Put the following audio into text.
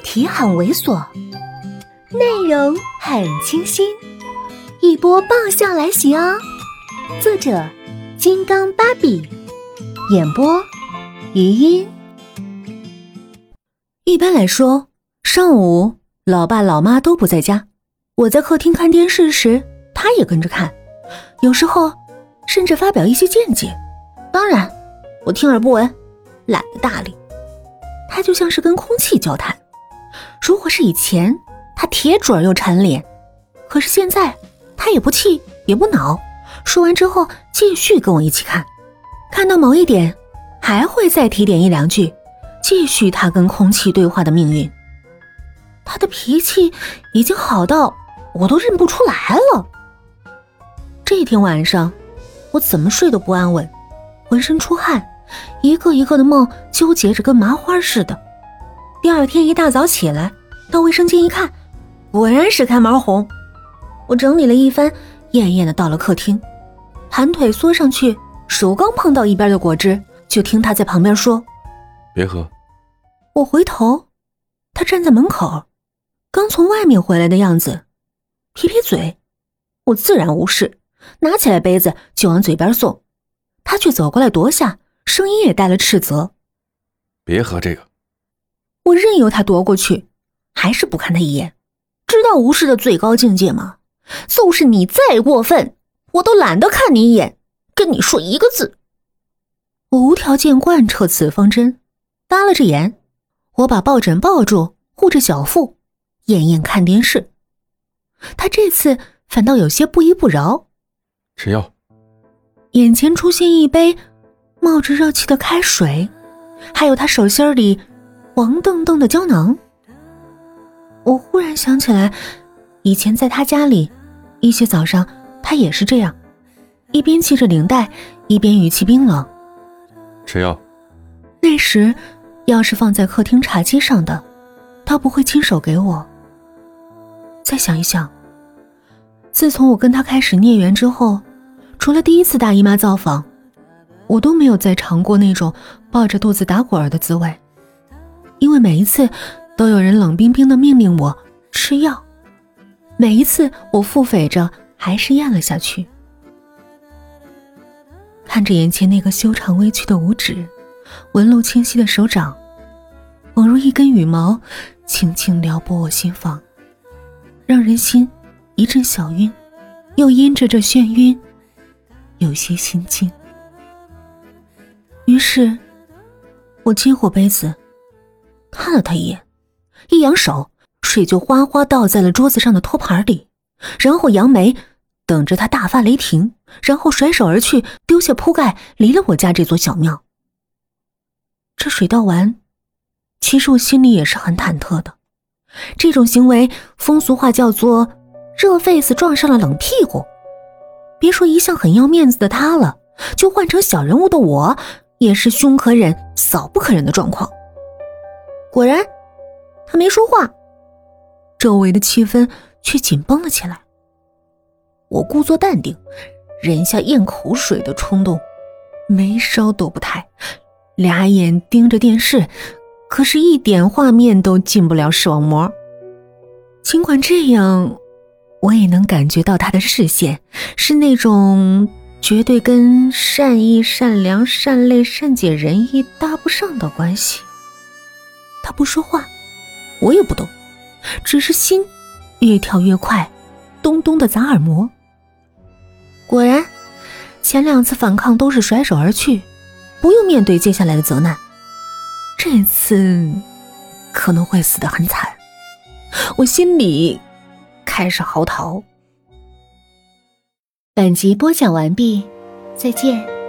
题很猥琐，内容很清新，一波爆笑来袭哦！作者：金刚芭比，演播：余音。一般来说，上午老爸老妈都不在家，我在客厅看电视时，他也跟着看，有时候甚至发表一些见解。当然，我听而不闻，懒得搭理。他就像是跟空气交谈。如果是以前，他铁准又馋脸；可是现在，他也不气也不恼。说完之后，继续跟我一起看，看到某一点，还会再提点一两句，继续他跟空气对话的命运。他的脾气已经好到我都认不出来了。这天晚上，我怎么睡都不安稳，浑身出汗。一个一个的梦纠结着，跟麻花似的。第二天一大早起来，到卫生间一看，果然是开毛红。我整理了一番，艳艳的到了客厅，盘腿缩上去，手刚碰到一边的果汁，就听他在旁边说：“别喝。”我回头，他站在门口，刚从外面回来的样子，撇撇嘴。我自然无视，拿起来杯子就往嘴边送，他却走过来夺下。声音也带了斥责：“别喝这个！”我任由他夺过去，还是不看他一眼。知道无视的最高境界吗？就是你再过分，我都懒得看你一眼，跟你说一个字。我无条件贯彻此方针，耷拉着眼，我把抱枕抱住，护着小腹，艳艳看电视。他这次反倒有些不依不饶。吃药。眼前出现一杯。冒着热气的开水，还有他手心里黄澄澄的胶囊。我忽然想起来，以前在他家里，一些早上他也是这样，一边系着领带，一边语气冰冷：“吃药。”那时药是放在客厅茶几上的，他不会亲手给我。再想一想，自从我跟他开始孽缘之后，除了第一次大姨妈造访。我都没有再尝过那种抱着肚子打滚儿的滋味，因为每一次都有人冷冰冰的命令我吃药，每一次我腹诽着还是咽了下去。看着眼前那个修长微曲的五指，纹路清晰的手掌，宛如一根羽毛，轻轻撩拨我心房，让人心一阵小晕，又因着这眩晕，有些心惊。于是，我接过杯子，看了他一眼，一扬手，水就哗哗倒在了桌子上的托盘里，然后扬眉，等着他大发雷霆，然后甩手而去，丢下铺盖，离了我家这座小庙。这水倒完，其实我心里也是很忐忑的。这种行为，风俗话叫做“热 face 撞上了冷屁股”。别说一向很要面子的他了，就换成小人物的我。也是凶可忍，扫不可忍的状况。果然，他没说话，周围的气氛却紧绷了起来。我故作淡定，忍下咽口水的冲动，眉梢都不抬，俩眼盯着电视，可是一点画面都进不了视网膜。尽管这样，我也能感觉到他的视线是那种。绝对跟善意、善良、善类、善解人意搭不上的关系。他不说话，我也不动，只是心越跳越快，咚咚的砸耳膜。果然，前两次反抗都是甩手而去，不用面对接下来的责难。这次可能会死得很惨，我心里开始嚎啕。本集播讲完毕，再见。